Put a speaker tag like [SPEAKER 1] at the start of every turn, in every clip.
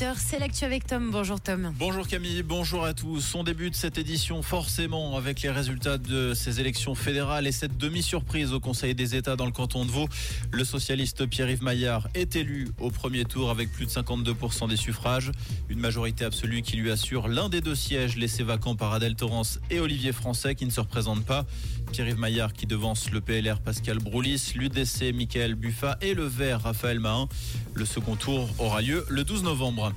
[SPEAKER 1] 8h, c'est l'actu avec Tom. Bonjour Tom.
[SPEAKER 2] Bonjour Camille, bonjour à tous. On débute cette édition forcément avec les résultats de ces élections fédérales et cette demi-surprise au Conseil des États dans le canton de Vaud. Le socialiste Pierre-Yves Maillard est élu au premier tour avec plus de 52% des suffrages. Une majorité absolue qui lui assure l'un des deux sièges laissés vacants par Adèle Torrance et Olivier Français qui ne se représentent pas. Pierre-Yves Maillard qui devance le PLR Pascal Broulis, l'UDC Michael Buffa et le Vert Raphaël Mahin. Le second tour aura lieu le 12 novembre.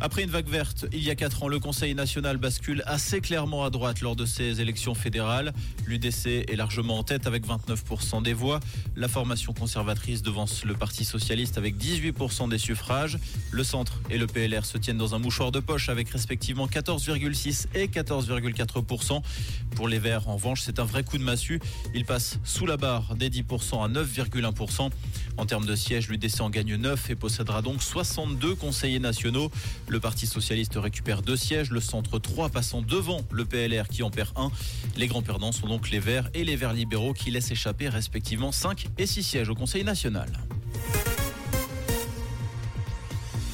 [SPEAKER 2] Après une vague verte, il y a 4 ans, le Conseil national bascule assez clairement à droite lors de ces élections fédérales. L'UDC est largement en tête avec 29% des voix. La formation conservatrice devance le Parti socialiste avec 18% des suffrages. Le centre et le PLR se tiennent dans un mouchoir de poche avec respectivement 14,6 et 14,4%. Pour les Verts, en revanche, c'est un vrai coup de massue. Ils passent sous la barre des 10% à 9,1%. En termes de sièges, l'UDC en gagne 9 et possédera donc 62 conseillers nationaux. Le Parti socialiste récupère deux sièges, le centre 3 passant devant le PLR qui en perd un. Les grands perdants sont donc les Verts et les Verts libéraux qui laissent échapper respectivement 5 et 6 sièges au Conseil national.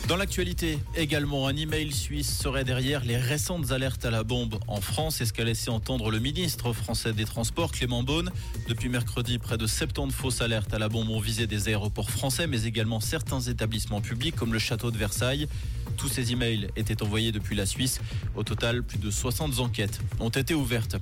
[SPEAKER 2] Dans l'actualité, également, un email suisse serait derrière les récentes alertes à la bombe en France. C'est ce qu'a laissé entendre le ministre français des Transports, Clément Beaune. Depuis mercredi, près de 70 fausses alertes à la bombe ont visé des aéroports français, mais également certains établissements publics comme le château de Versailles. Tous ces emails étaient envoyés depuis la Suisse. Au total, plus de 60 enquêtes ont été ouvertes.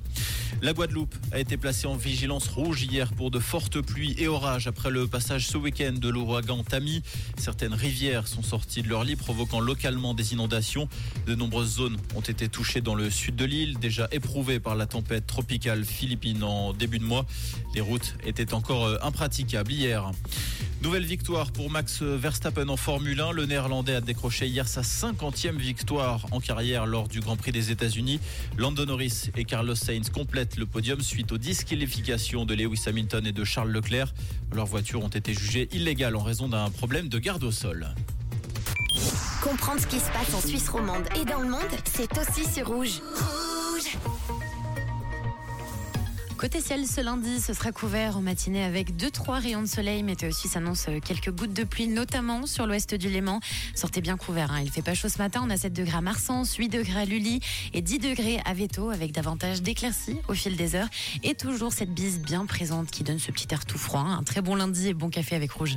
[SPEAKER 2] La Guadeloupe a été placée en vigilance rouge hier pour de fortes pluies et orages après le passage ce week-end de l'ouragan Tami. Certaines rivières sont sorties de leur provoquant localement des inondations. De nombreuses zones ont été touchées dans le sud de l'île, déjà éprouvées par la tempête tropicale philippine en début de mois. Les routes étaient encore euh, impraticables hier. Nouvelle victoire pour Max Verstappen en Formule 1. Le Néerlandais a décroché hier sa 50e victoire en carrière lors du Grand Prix des États-Unis. Lando Norris et Carlos Sainz complètent le podium suite aux disqualifications de Lewis Hamilton et de Charles Leclerc. Leurs voitures ont été jugées illégales en raison d'un problème de garde au sol.
[SPEAKER 3] Comprendre ce qui se passe en Suisse romande et dans le monde, c'est aussi sur Rouge.
[SPEAKER 1] Côté ciel, ce lundi, ce sera couvert en matinée avec 2-3 rayons de soleil. Météo Suisse annonce quelques gouttes de pluie, notamment sur l'ouest du Léman. Sortez bien couvert, hein. il fait pas chaud ce matin. On a 7 degrés à Marsens, 8 degrés à Lully et 10 degrés à Veto avec davantage d'éclaircies au fil des heures. Et toujours cette bise bien présente qui donne ce petit air tout froid. Un très bon lundi et bon café avec Rouge.